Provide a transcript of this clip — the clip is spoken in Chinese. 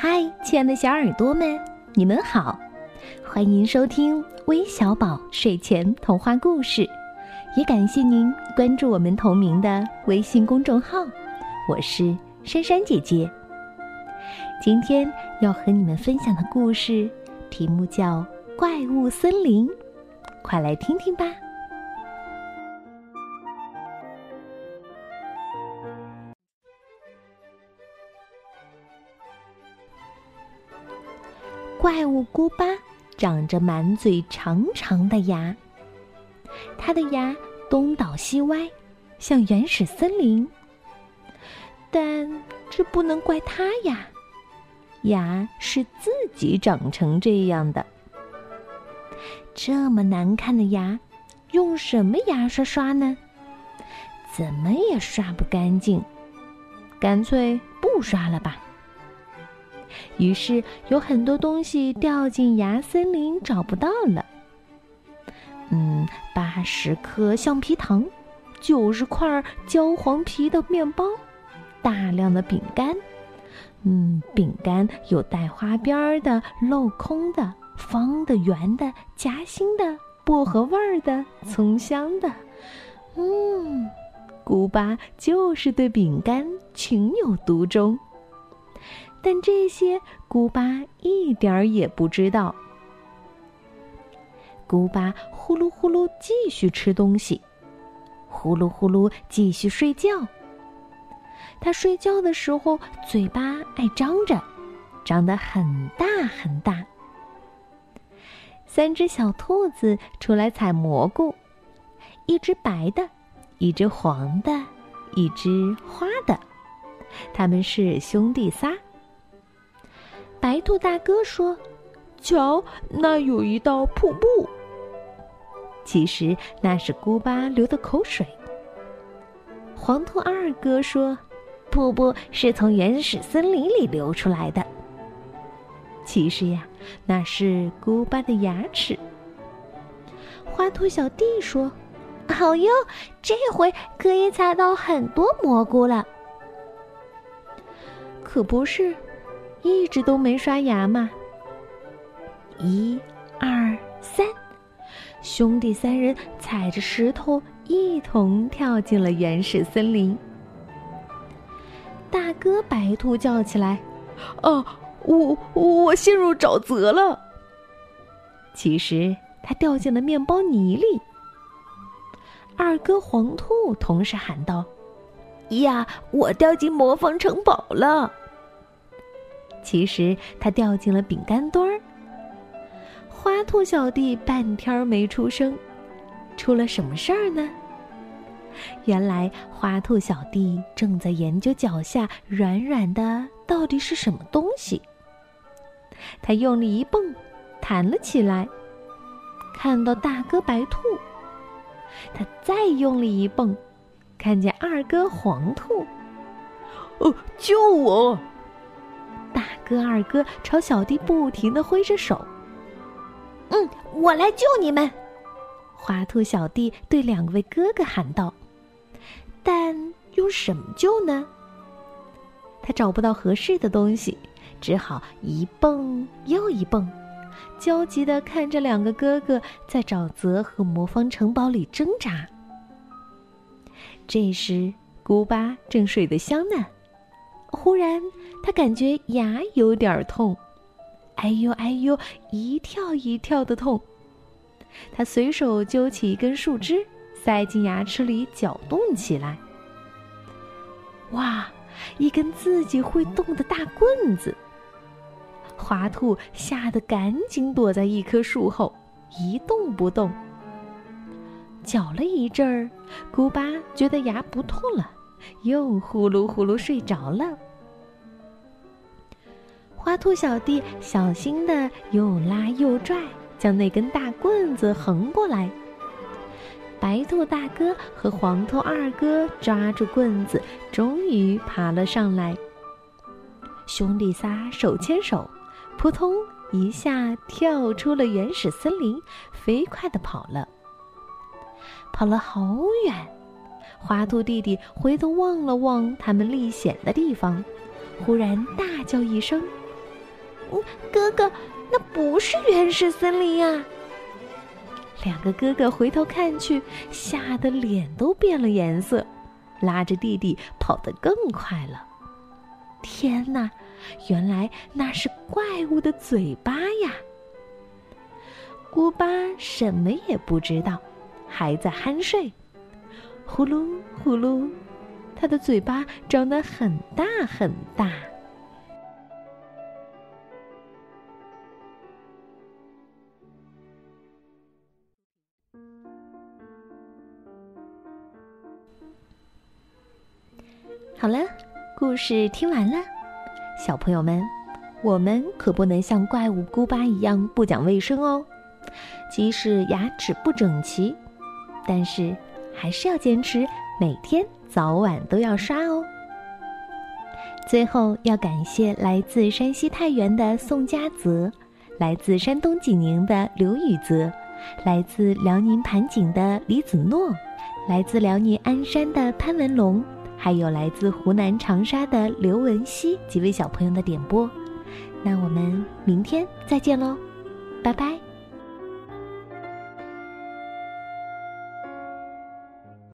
嗨，亲爱的小耳朵们，你们好，欢迎收听微小宝睡前童话故事，也感谢您关注我们同名的微信公众号，我是珊珊姐姐。今天要和你们分享的故事题目叫《怪物森林》，快来听听吧。怪物姑巴长着满嘴长长的牙，它的牙东倒西歪，像原始森林。但这不能怪它呀，牙是自己长成这样的。这么难看的牙，用什么牙刷刷呢？怎么也刷不干净，干脆不刷了吧。于是有很多东西掉进牙森林，找不到了。嗯，八十颗橡皮糖，九十块焦黄皮的面包，大量的饼干。嗯，饼干有带花边的、镂空的、方的、圆的、夹心的、薄荷味儿的、葱香的。嗯，古巴就是对饼干情有独钟。但这些古巴一点儿也不知道。古巴呼噜呼噜继续吃东西，呼噜呼噜继续睡觉。他睡觉的时候嘴巴爱张着，张得很大很大。三只小兔子出来采蘑菇，一只白的，一只黄的，一只花的，他们是兄弟仨。白兔大哥说：“瞧，那有一道瀑布。其实那是姑巴流的口水。”黄兔二哥说：“瀑布是从原始森林里流出来的。其实呀，那是姑巴的牙齿。”花兔小弟说：“好哟，这回可以采到很多蘑菇了。”可不是。一直都没刷牙嘛！一、二、三，兄弟三人踩着石头一同跳进了原始森林。大哥白兔叫起来：“哦，我我陷入沼泽了！”其实他掉进了面包泥里。二哥黄兔同时喊道：“呀，我掉进魔方城堡了！”其实他掉进了饼干堆儿。花兔小弟半天没出声，出了什么事儿呢？原来花兔小弟正在研究脚下软软的到底是什么东西。他用力一蹦，弹了起来，看到大哥白兔。他再用力一蹦，看见二哥黄兔。哦，救我！大哥、二哥朝小弟不停的挥着手。嗯，我来救你们！花兔小弟对两位哥哥喊道。但用什么救呢？他找不到合适的东西，只好一蹦又一蹦，焦急的看着两个哥哥在沼泽和魔方城堡里挣扎。这时，古巴正睡得香呢。忽然，他感觉牙有点痛，哎呦哎呦，一跳一跳的痛。他随手揪起一根树枝，塞进牙齿里搅动起来。哇，一根自己会动的大棍子！花兔吓得赶紧躲在一棵树后，一动不动。搅了一阵儿，古巴觉得牙不痛了。又呼噜呼噜睡着了。花兔小弟小心的又拉又拽，将那根大棍子横过来。白兔大哥和黄兔二哥抓住棍子，终于爬了上来。兄弟仨手牵手，扑通一下跳出了原始森林，飞快的跑了。跑了好远。花兔弟弟回头望了望他们历险的地方，忽然大叫一声：“，哥哥，那不是原始森林呀！两个哥哥回头看去，吓得脸都变了颜色，拉着弟弟跑得更快了。天哪，原来那是怪物的嘴巴呀！锅巴什么也不知道，还在酣睡。呼噜呼噜，他的嘴巴张得很大很大。好了，故事听完了，小朋友们，我们可不能像怪物姑巴一样不讲卫生哦。即使牙齿不整齐，但是还是要坚持每天早晚都要刷哦。最后要感谢来自山西太原的宋佳泽，来自山东济宁的刘宇泽，来自辽宁盘锦的李子诺，来自辽宁鞍山的潘文龙。还有来自湖南长沙的刘文熙几位小朋友的点播，那我们明天再见喽，拜拜。